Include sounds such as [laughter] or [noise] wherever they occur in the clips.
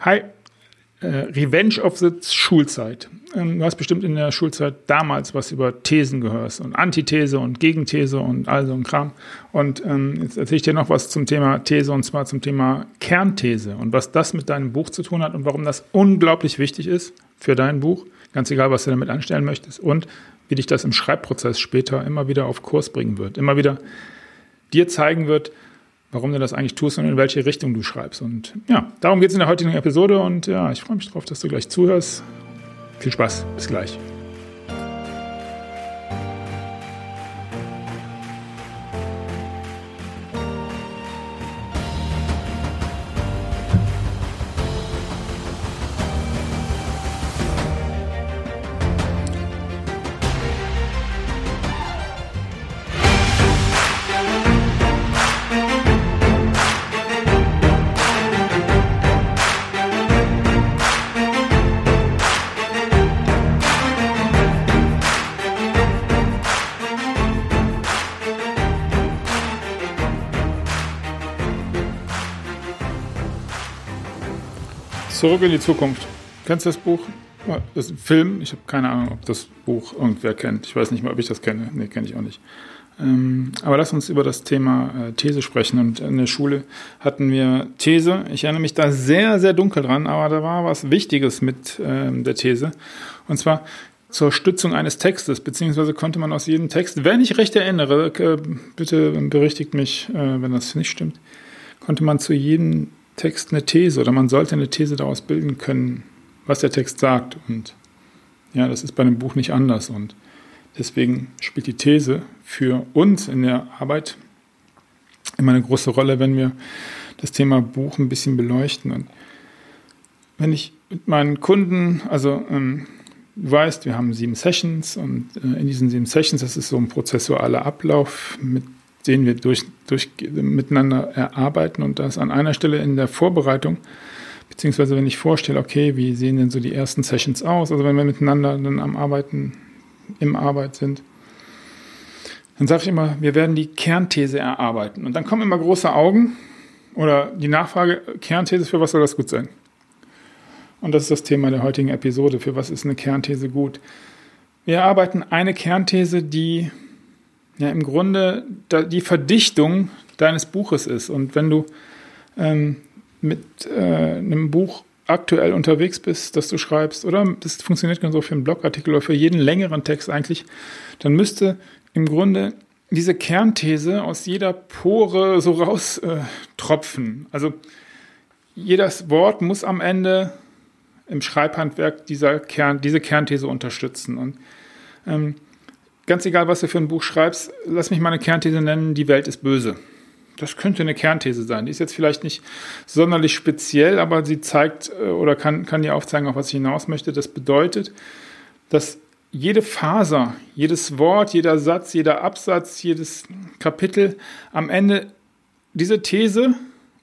Hi, äh, Revenge of the Schulzeit. Ähm, du hast bestimmt in der Schulzeit damals was über Thesen gehört und Antithese und Gegenthese und all so ein Kram. Und ähm, jetzt erzähle ich dir noch was zum Thema These und zwar zum Thema Kernthese und was das mit deinem Buch zu tun hat und warum das unglaublich wichtig ist für dein Buch, ganz egal, was du damit anstellen möchtest und wie dich das im Schreibprozess später immer wieder auf Kurs bringen wird, immer wieder dir zeigen wird, warum du das eigentlich tust und in welche Richtung du schreibst. Und ja, darum geht es in der heutigen Episode und ja, ich freue mich darauf, dass du gleich zuhörst. Viel Spaß, bis gleich. Zurück in die Zukunft. Kennst du das Buch? Das ist ein Film. Ich habe keine Ahnung, ob das Buch irgendwer kennt. Ich weiß nicht mal, ob ich das kenne. Nee, kenne ich auch nicht. Ähm, aber lass uns über das Thema äh, These sprechen. Und in der Schule hatten wir These. Ich erinnere mich da sehr, sehr dunkel dran, aber da war was Wichtiges mit ähm, der These. Und zwar zur Stützung eines Textes, beziehungsweise konnte man aus jedem Text, wenn ich recht erinnere, äh, bitte berichtigt mich, äh, wenn das nicht stimmt, konnte man zu jedem Text eine These oder man sollte eine These daraus bilden können, was der Text sagt. Und ja, das ist bei einem Buch nicht anders. Und deswegen spielt die These für uns in der Arbeit immer eine große Rolle, wenn wir das Thema Buch ein bisschen beleuchten. Und wenn ich mit meinen Kunden, also ähm, du weißt, wir haben sieben Sessions und äh, in diesen sieben Sessions, das ist so ein prozessualer Ablauf, mit den wir durch, durch, miteinander erarbeiten und das an einer Stelle in der Vorbereitung, beziehungsweise wenn ich vorstelle, okay, wie sehen denn so die ersten Sessions aus, also wenn wir miteinander dann am Arbeiten, im Arbeit sind, dann sage ich immer, wir werden die Kernthese erarbeiten. Und dann kommen immer große Augen oder die Nachfrage, Kernthese, für was soll das gut sein? Und das ist das Thema der heutigen Episode. Für was ist eine Kernthese gut? Wir erarbeiten eine Kernthese, die ja im Grunde die Verdichtung deines Buches ist. Und wenn du ähm, mit äh, einem Buch aktuell unterwegs bist, das du schreibst, oder das funktioniert genauso für einen Blogartikel oder für jeden längeren Text eigentlich, dann müsste im Grunde diese Kernthese aus jeder Pore so raus äh. Also jedes Wort muss am Ende im Schreibhandwerk dieser Kern, diese Kernthese unterstützen. Und ähm, ganz egal, was du für ein Buch schreibst, lass mich mal eine Kernthese nennen, die Welt ist böse. Das könnte eine Kernthese sein. Die ist jetzt vielleicht nicht sonderlich speziell, aber sie zeigt äh, oder kann, kann dir aufzeigen, auf was ich hinaus möchte. Das bedeutet, dass jede Faser, jedes Wort, jeder Satz, jeder Absatz, jedes Kapitel am Ende diese These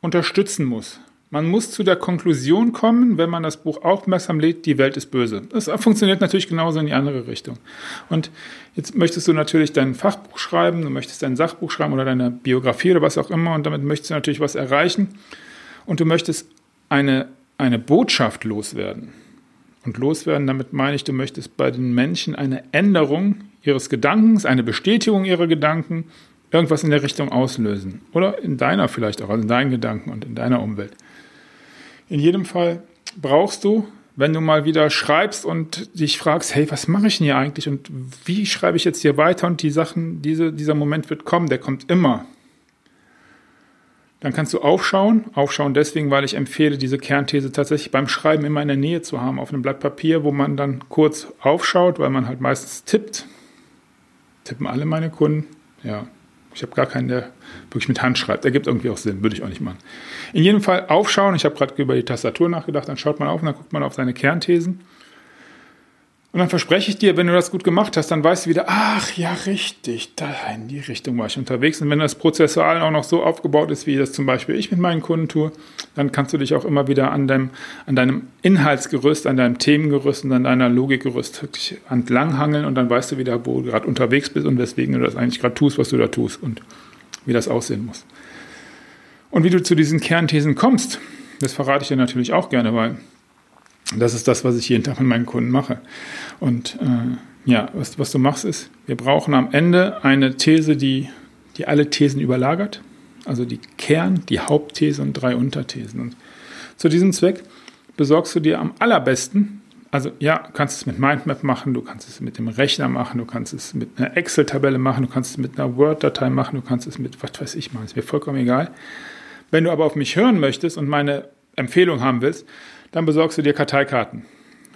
unterstützen muss. Man muss zu der Konklusion kommen, wenn man das Buch aufmerksam lädt, die Welt ist böse. Das funktioniert natürlich genauso in die andere Richtung. Und jetzt möchtest du natürlich dein Fachbuch schreiben, du möchtest dein Sachbuch schreiben oder deine Biografie oder was auch immer und damit möchtest du natürlich was erreichen und du möchtest eine, eine Botschaft loswerden. Und loswerden, damit meine ich, du möchtest bei den Menschen eine Änderung ihres Gedankens, eine Bestätigung ihrer Gedanken, irgendwas in der Richtung auslösen. Oder in deiner vielleicht auch, also in deinen Gedanken und in deiner Umwelt. In jedem Fall brauchst du, wenn du mal wieder schreibst und dich fragst, hey, was mache ich denn hier eigentlich und wie schreibe ich jetzt hier weiter und die Sachen, diese, dieser Moment wird kommen, der kommt immer. Dann kannst du aufschauen. Aufschauen deswegen, weil ich empfehle, diese Kernthese tatsächlich beim Schreiben immer in der Nähe zu haben, auf einem Blatt Papier, wo man dann kurz aufschaut, weil man halt meistens tippt. Tippen alle meine Kunden. Ja, ich habe gar keinen, der wirklich mit Hand schreibt. Ergibt irgendwie auch Sinn, würde ich auch nicht machen. In jedem Fall aufschauen. Ich habe gerade über die Tastatur nachgedacht. Dann schaut man auf und dann guckt man auf seine Kernthesen. Und dann verspreche ich dir, wenn du das gut gemacht hast, dann weißt du wieder, ach ja, richtig, da in die Richtung war ich unterwegs. Und wenn das prozessual auch noch so aufgebaut ist, wie das zum Beispiel ich mit meinen Kunden tue, dann kannst du dich auch immer wieder an deinem, an deinem Inhaltsgerüst, an deinem Themengerüst und an deiner Logikgerüst wirklich entlanghangeln und dann weißt du wieder, wo du gerade unterwegs bist und weswegen du das eigentlich gerade tust, was du da tust und wie das aussehen muss. Und wie du zu diesen Kernthesen kommst, Das verrate ich dir natürlich auch gerne, weil das ist das, was ich jeden Tag mit meinen Kunden mache. Und äh, ja, was, was du machst ist, wir brauchen am Ende eine These, die, die alle Thesen überlagert. Also die Kern, die Hauptthese und drei Unterthesen. Und zu diesem Zweck besorgst du dir am allerbesten, also ja, du kannst es mit Mindmap machen, du kannst es mit dem Rechner machen, du kannst es mit einer Excel-Tabelle machen, du kannst es mit einer Word-Datei machen, du kannst es mit, was weiß ich machen, ist mir vollkommen egal. Wenn du aber auf mich hören möchtest und meine Empfehlung haben willst, dann besorgst du dir Karteikarten.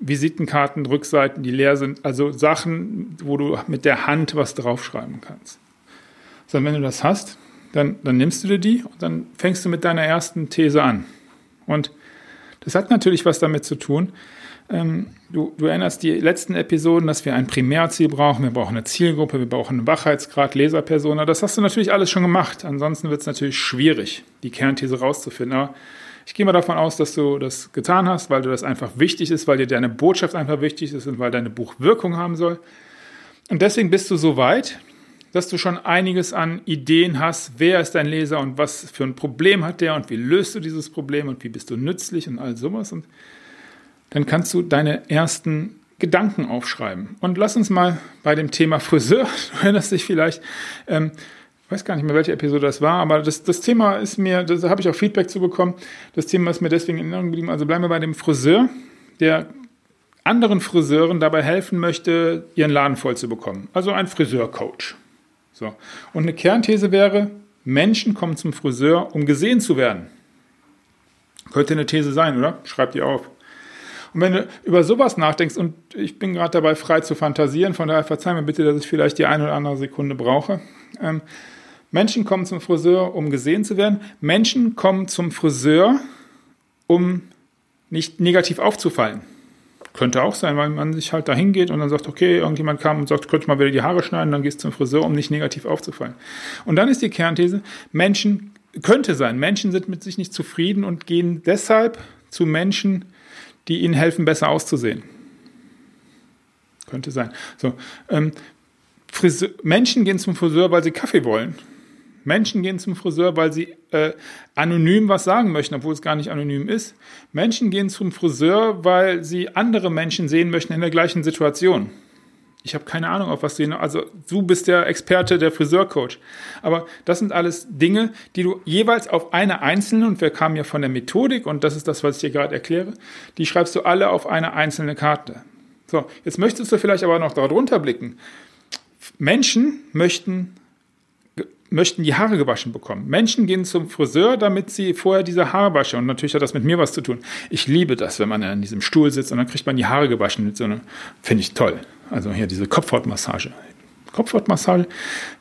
Visitenkarten, Rückseiten, die leer sind, also Sachen, wo du mit der Hand was draufschreiben kannst. So, wenn du das hast, dann, dann nimmst du dir die und dann fängst du mit deiner ersten These an. Und das hat natürlich was damit zu tun. Ähm, du, du, erinnerst die letzten Episoden, dass wir ein Primärziel brauchen, wir brauchen eine Zielgruppe, wir brauchen einen Wachheitsgrad, Leserpersona. Das hast du natürlich alles schon gemacht. Ansonsten wird es natürlich schwierig, die Kernthese rauszufinden. Aber ich gehe mal davon aus, dass du das getan hast, weil du das einfach wichtig ist, weil dir deine Botschaft einfach wichtig ist und weil deine Buch Wirkung haben soll. Und deswegen bist du so weit, dass du schon einiges an Ideen hast, wer ist dein Leser und was für ein Problem hat der und wie löst du dieses Problem und wie bist du nützlich und all sowas. Und dann kannst du deine ersten Gedanken aufschreiben. Und lass uns mal bei dem Thema Friseur, [laughs] du erinnerst dich vielleicht, ähm, weiß gar nicht mehr, welche Episode das war, aber das, das Thema ist mir, da habe ich auch Feedback zu bekommen, das Thema ist mir deswegen in Erinnerung geblieben. Also bleiben wir bei dem Friseur, der anderen Friseuren dabei helfen möchte, ihren Laden voll zu bekommen. Also ein Friseurcoach. So. Und eine Kernthese wäre, Menschen kommen zum Friseur, um gesehen zu werden. Könnte eine These sein, oder? Schreib die auf. Und wenn du über sowas nachdenkst, und ich bin gerade dabei, frei zu fantasieren, von daher verzeih mir bitte, dass ich vielleicht die eine oder andere Sekunde brauche. Ähm, Menschen kommen zum Friseur, um gesehen zu werden. Menschen kommen zum Friseur, um nicht negativ aufzufallen. Könnte auch sein, weil man sich halt dahin geht und dann sagt, okay, irgendjemand kam und sagt, könnte ich mal wieder die Haare schneiden, dann gehst du zum Friseur, um nicht negativ aufzufallen. Und dann ist die Kernthese, Menschen, könnte sein, Menschen sind mit sich nicht zufrieden und gehen deshalb zu Menschen, die ihnen helfen, besser auszusehen. Könnte sein. So, ähm, Friseur, Menschen gehen zum Friseur, weil sie Kaffee wollen. Menschen gehen zum Friseur, weil sie äh, anonym was sagen möchten, obwohl es gar nicht anonym ist. Menschen gehen zum Friseur, weil sie andere Menschen sehen möchten in der gleichen Situation. Ich habe keine Ahnung, auf was du, also du bist der Experte, der Friseurcoach. Aber das sind alles Dinge, die du jeweils auf eine einzelne, und wir kamen ja von der Methodik, und das ist das, was ich dir gerade erkläre, die schreibst du alle auf eine einzelne Karte. So, jetzt möchtest du vielleicht aber noch darunter blicken. Menschen möchten möchten die Haare gewaschen bekommen. Menschen gehen zum Friseur, damit sie vorher diese Haare waschen. Und natürlich hat das mit mir was zu tun. Ich liebe das, wenn man in diesem Stuhl sitzt und dann kriegt man die Haare gewaschen mit so einem, finde ich toll. Also hier diese Kopfhautmassage. Kopfhautmassage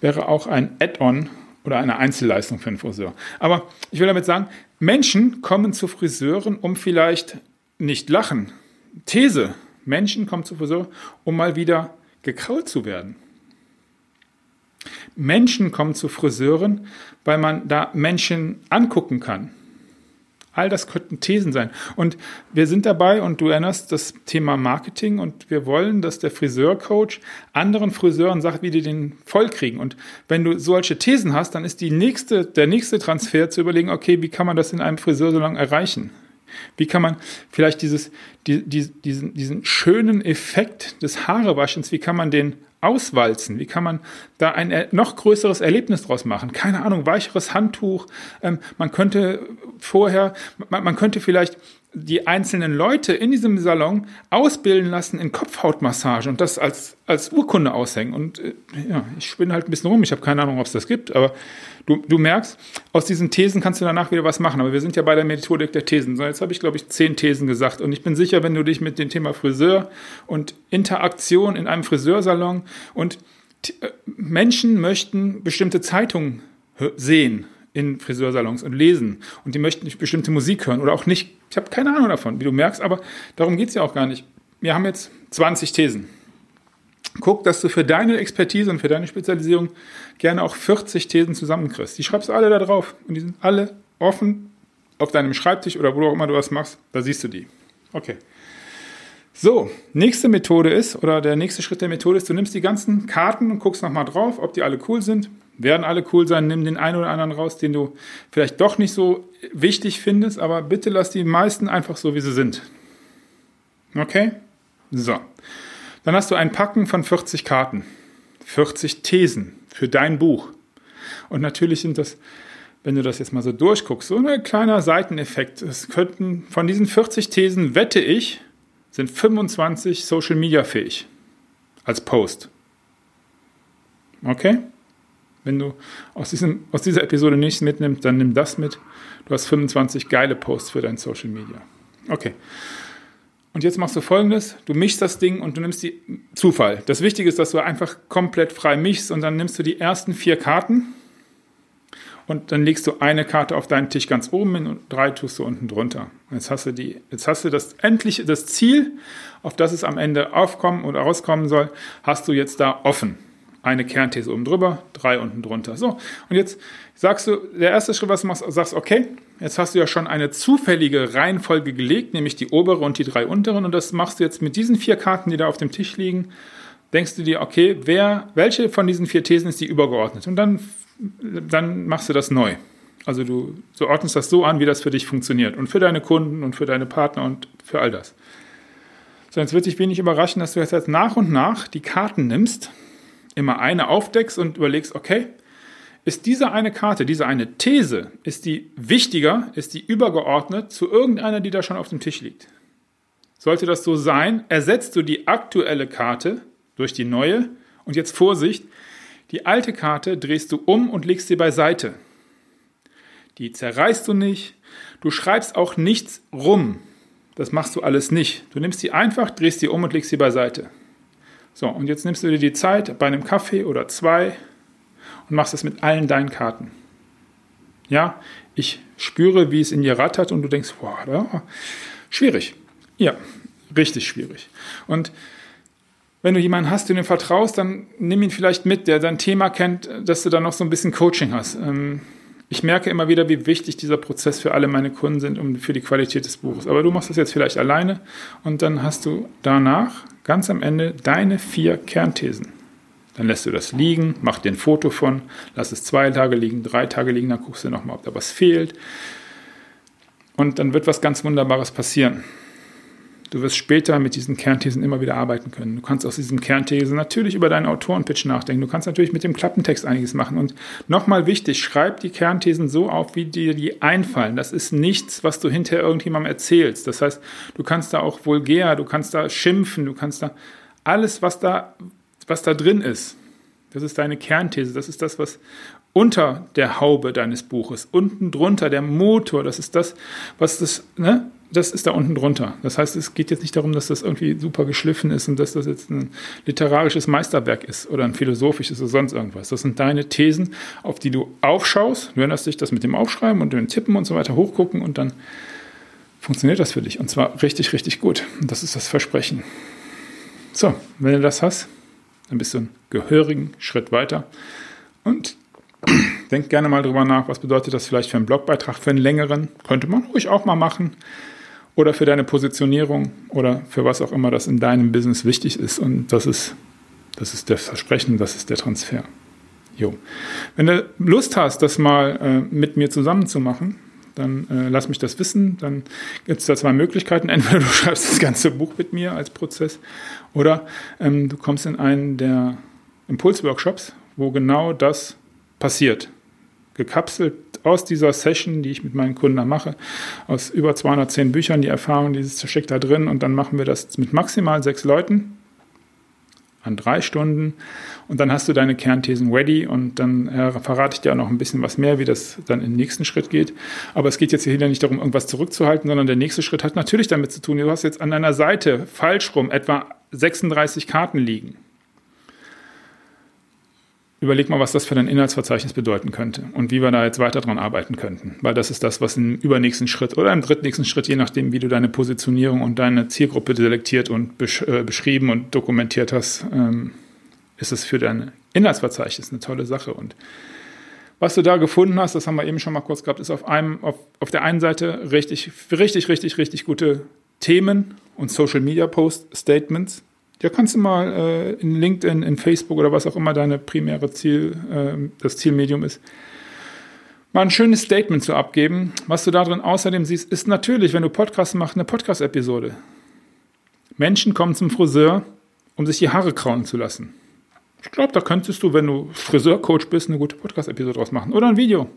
wäre auch ein Add-on oder eine Einzelleistung für einen Friseur. Aber ich will damit sagen, Menschen kommen zu Friseuren, um vielleicht nicht lachen. These. Menschen kommen zu Friseur, um mal wieder gekrault zu werden. Menschen kommen zu Friseuren, weil man da Menschen angucken kann. All das könnten Thesen sein. Und wir sind dabei, und du erinnerst das Thema Marketing, und wir wollen, dass der Friseurcoach anderen Friseuren sagt, wie die den vollkriegen. Und wenn du solche Thesen hast, dann ist die nächste, der nächste Transfer zu überlegen, okay, wie kann man das in einem Friseursalon erreichen? Wie kann man vielleicht dieses, die, die, diesen, diesen schönen Effekt des Haarewaschens, wie kann man den auswalzen? Wie kann man da ein noch größeres Erlebnis draus machen? Keine Ahnung, weicheres Handtuch. Ähm, man könnte vorher, man, man könnte vielleicht die einzelnen Leute in diesem Salon ausbilden lassen in Kopfhautmassage und das als, als Urkunde aushängen. Und äh, ja, ich spinne halt ein bisschen rum, ich habe keine Ahnung, ob es das gibt, aber du, du merkst, aus diesen Thesen kannst du danach wieder was machen. Aber wir sind ja bei der Methodik der Thesen. So, jetzt habe ich, glaube ich, zehn Thesen gesagt. Und ich bin sicher, wenn du dich mit dem Thema Friseur und Interaktion in einem Friseursalon und äh, Menschen möchten bestimmte Zeitungen sehen in Friseursalons und lesen und die möchten nicht bestimmte Musik hören oder auch nicht. Ich habe keine Ahnung davon, wie du merkst, aber darum geht es ja auch gar nicht. Wir haben jetzt 20 Thesen. Guck, dass du für deine Expertise und für deine Spezialisierung gerne auch 40 Thesen zusammenkriegst. Die schreibst du alle da drauf und die sind alle offen auf deinem Schreibtisch oder wo auch immer du was machst, da siehst du die. Okay. So, nächste Methode ist, oder der nächste Schritt der Methode ist, du nimmst die ganzen Karten und guckst nochmal drauf, ob die alle cool sind Werden alle cool sein, nimm den einen oder anderen raus, den du vielleicht doch nicht so wichtig findest, aber bitte lass die meisten einfach so, wie sie sind. Okay? So. Dann hast du ein Packen von 40 Karten. 40 Thesen für dein Buch. Und natürlich sind das, wenn du das jetzt mal so durchguckst, so ein kleiner Seiteneffekt. Es könnten von diesen 40 Thesen, wette ich, sind 25 Social Media fähig. Als Post. Okay? Wenn du aus, diesem, aus dieser Episode nichts mitnimmst, dann nimm das mit. Du hast 25 geile Posts für dein Social Media. Okay. Und jetzt machst du folgendes: Du mischst das Ding und du nimmst die Zufall. Das Wichtige ist, dass du einfach komplett frei mischst und dann nimmst du die ersten vier Karten und dann legst du eine Karte auf deinen Tisch ganz oben hin und drei tust du unten drunter. Jetzt hast du die, jetzt hast du das endlich das Ziel, auf das es am Ende aufkommen oder rauskommen soll, hast du jetzt da offen eine Kernthese oben drüber, drei unten drunter. So, und jetzt sagst du, der erste Schritt, was du machst, sagst, okay, jetzt hast du ja schon eine zufällige Reihenfolge gelegt, nämlich die obere und die drei unteren, und das machst du jetzt mit diesen vier Karten, die da auf dem Tisch liegen, denkst du dir, okay, wer, welche von diesen vier Thesen ist die übergeordnet? Und dann, dann machst du das neu. Also du, du ordnest das so an, wie das für dich funktioniert. Und für deine Kunden und für deine Partner und für all das. So, jetzt wird dich wenig überraschen, dass du jetzt nach und nach die Karten nimmst, immer eine aufdeckst und überlegst, okay, ist diese eine Karte, diese eine These, ist die wichtiger, ist die übergeordnet zu irgendeiner, die da schon auf dem Tisch liegt? Sollte das so sein, ersetzt du die aktuelle Karte durch die neue und jetzt Vorsicht, die alte Karte drehst du um und legst sie beiseite. Die zerreißt du nicht, du schreibst auch nichts rum. Das machst du alles nicht. Du nimmst sie einfach, drehst sie um und legst sie beiseite. So, und jetzt nimmst du dir die Zeit bei einem Kaffee oder zwei und machst das mit allen deinen Karten. Ja, ich spüre, wie es in dir rattert und du denkst, boah, ja, schwierig. Ja, richtig schwierig. Und wenn du jemanden hast, den du vertraust, dann nimm ihn vielleicht mit, der dein Thema kennt, dass du da noch so ein bisschen Coaching hast. Ähm, ich merke immer wieder, wie wichtig dieser Prozess für alle meine Kunden sind und für die Qualität des Buches. Aber du machst das jetzt vielleicht alleine und dann hast du danach ganz am Ende deine vier Kernthesen. Dann lässt du das liegen, mach dir ein Foto von, lass es zwei Tage liegen, drei Tage liegen, dann guckst du nochmal, ob da was fehlt. Und dann wird was ganz Wunderbares passieren. Du wirst später mit diesen Kernthesen immer wieder arbeiten können. Du kannst aus diesen Kernthesen natürlich über deinen Autorenpitch nachdenken. Du kannst natürlich mit dem Klappentext einiges machen. Und nochmal wichtig, schreib die Kernthesen so auf, wie dir die einfallen. Das ist nichts, was du hinterher irgendjemandem erzählst. Das heißt, du kannst da auch vulgär, du kannst da schimpfen, du kannst da alles, was da, was da drin ist. Das ist deine Kernthese. Das ist das, was unter der Haube deines Buches, unten drunter der Motor. Das ist das, was das, ne? Das ist da unten drunter. Das heißt, es geht jetzt nicht darum, dass das irgendwie super geschliffen ist und dass das jetzt ein literarisches Meisterwerk ist oder ein philosophisches oder sonst irgendwas. Das sind deine Thesen, auf die du aufschaust. Du erinnerst dich das mit dem Aufschreiben und dem Tippen und so weiter hochgucken und dann funktioniert das für dich. Und zwar richtig, richtig gut. Und das ist das Versprechen. So, wenn du das hast, dann bist du einen gehörigen Schritt weiter. Und denk gerne mal drüber nach, was bedeutet das vielleicht für einen Blogbeitrag, für einen längeren. Könnte man ruhig auch mal machen oder für deine Positionierung oder für was auch immer das in deinem Business wichtig ist. Und das ist, das ist der Versprechen, das ist der Transfer. Jo. Wenn du Lust hast, das mal äh, mit mir zusammen zu machen, dann äh, lass mich das wissen. Dann gibt es da zwei Möglichkeiten. [laughs] Entweder du schreibst das ganze Buch mit mir als Prozess oder ähm, du kommst in einen der Impulsworkshops, wo genau das passiert. Gekapselt aus dieser Session, die ich mit meinen Kunden mache, aus über 210 Büchern, die Erfahrung, dieses steckt da drin. Und dann machen wir das mit maximal sechs Leuten an drei Stunden. Und dann hast du deine Kernthesen ready. Und dann äh, verrate ich dir auch noch ein bisschen was mehr, wie das dann im nächsten Schritt geht. Aber es geht jetzt hier nicht darum, irgendwas zurückzuhalten, sondern der nächste Schritt hat natürlich damit zu tun, du hast jetzt an deiner Seite falsch rum etwa 36 Karten liegen überleg mal, was das für dein Inhaltsverzeichnis bedeuten könnte und wie wir da jetzt weiter dran arbeiten könnten. Weil das ist das, was im übernächsten Schritt oder im drittnächsten Schritt, je nachdem, wie du deine Positionierung und deine Zielgruppe selektiert und besch äh, beschrieben und dokumentiert hast, ähm, ist es für dein Inhaltsverzeichnis eine tolle Sache. Und was du da gefunden hast, das haben wir eben schon mal kurz gehabt, ist auf einem, auf, auf der einen Seite richtig, richtig, richtig, richtig gute Themen und Social Media Post Statements ja, kannst du mal äh, in LinkedIn, in Facebook oder was auch immer deine primäre Ziel, äh, das Zielmedium ist, mal ein schönes Statement zu abgeben. Was du darin außerdem siehst, ist natürlich, wenn du Podcasts machst, eine Podcast-Episode. Menschen kommen zum Friseur, um sich die Haare krauen zu lassen. Ich glaube, da könntest du, wenn du Friseurcoach bist, eine gute Podcast-Episode draus machen. Oder ein Video.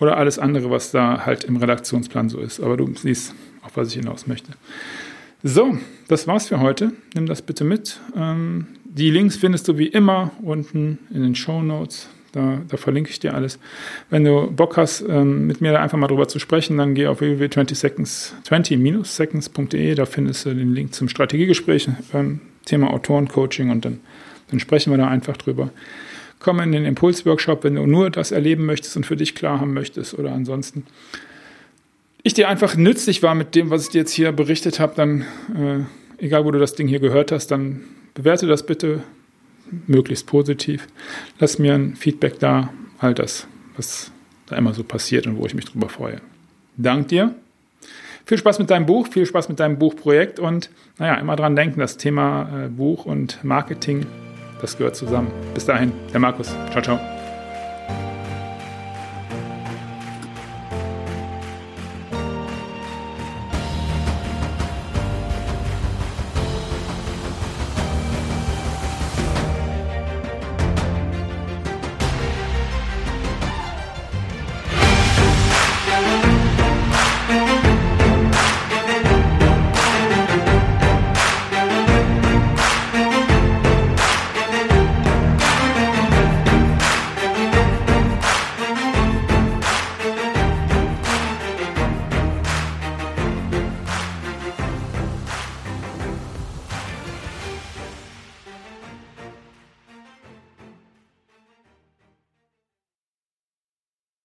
Oder alles andere, was da halt im Redaktionsplan so ist. Aber du siehst, auf was ich hinaus möchte. So, das war's für heute. Nimm das bitte mit. Ähm, die Links findest du wie immer unten in den Show Notes. Da, da, verlinke ich dir alles. Wenn du Bock hast, ähm, mit mir da einfach mal drüber zu sprechen, dann geh auf www.20seconds.de. Da findest du den Link zum Strategiegespräch beim Thema Autorencoaching und dann, dann sprechen wir da einfach drüber. Komm in den Impulsworkshop, wenn du nur das erleben möchtest und für dich klar haben möchtest oder ansonsten ich dir einfach nützlich war mit dem, was ich dir jetzt hier berichtet habe, dann, äh, egal wo du das Ding hier gehört hast, dann bewerte das bitte möglichst positiv. Lass mir ein Feedback da, all das, was da immer so passiert und wo ich mich drüber freue. Dank dir. Viel Spaß mit deinem Buch, viel Spaß mit deinem Buchprojekt und naja, immer dran denken, das Thema äh, Buch und Marketing, das gehört zusammen. Bis dahin, der Markus. Ciao, ciao.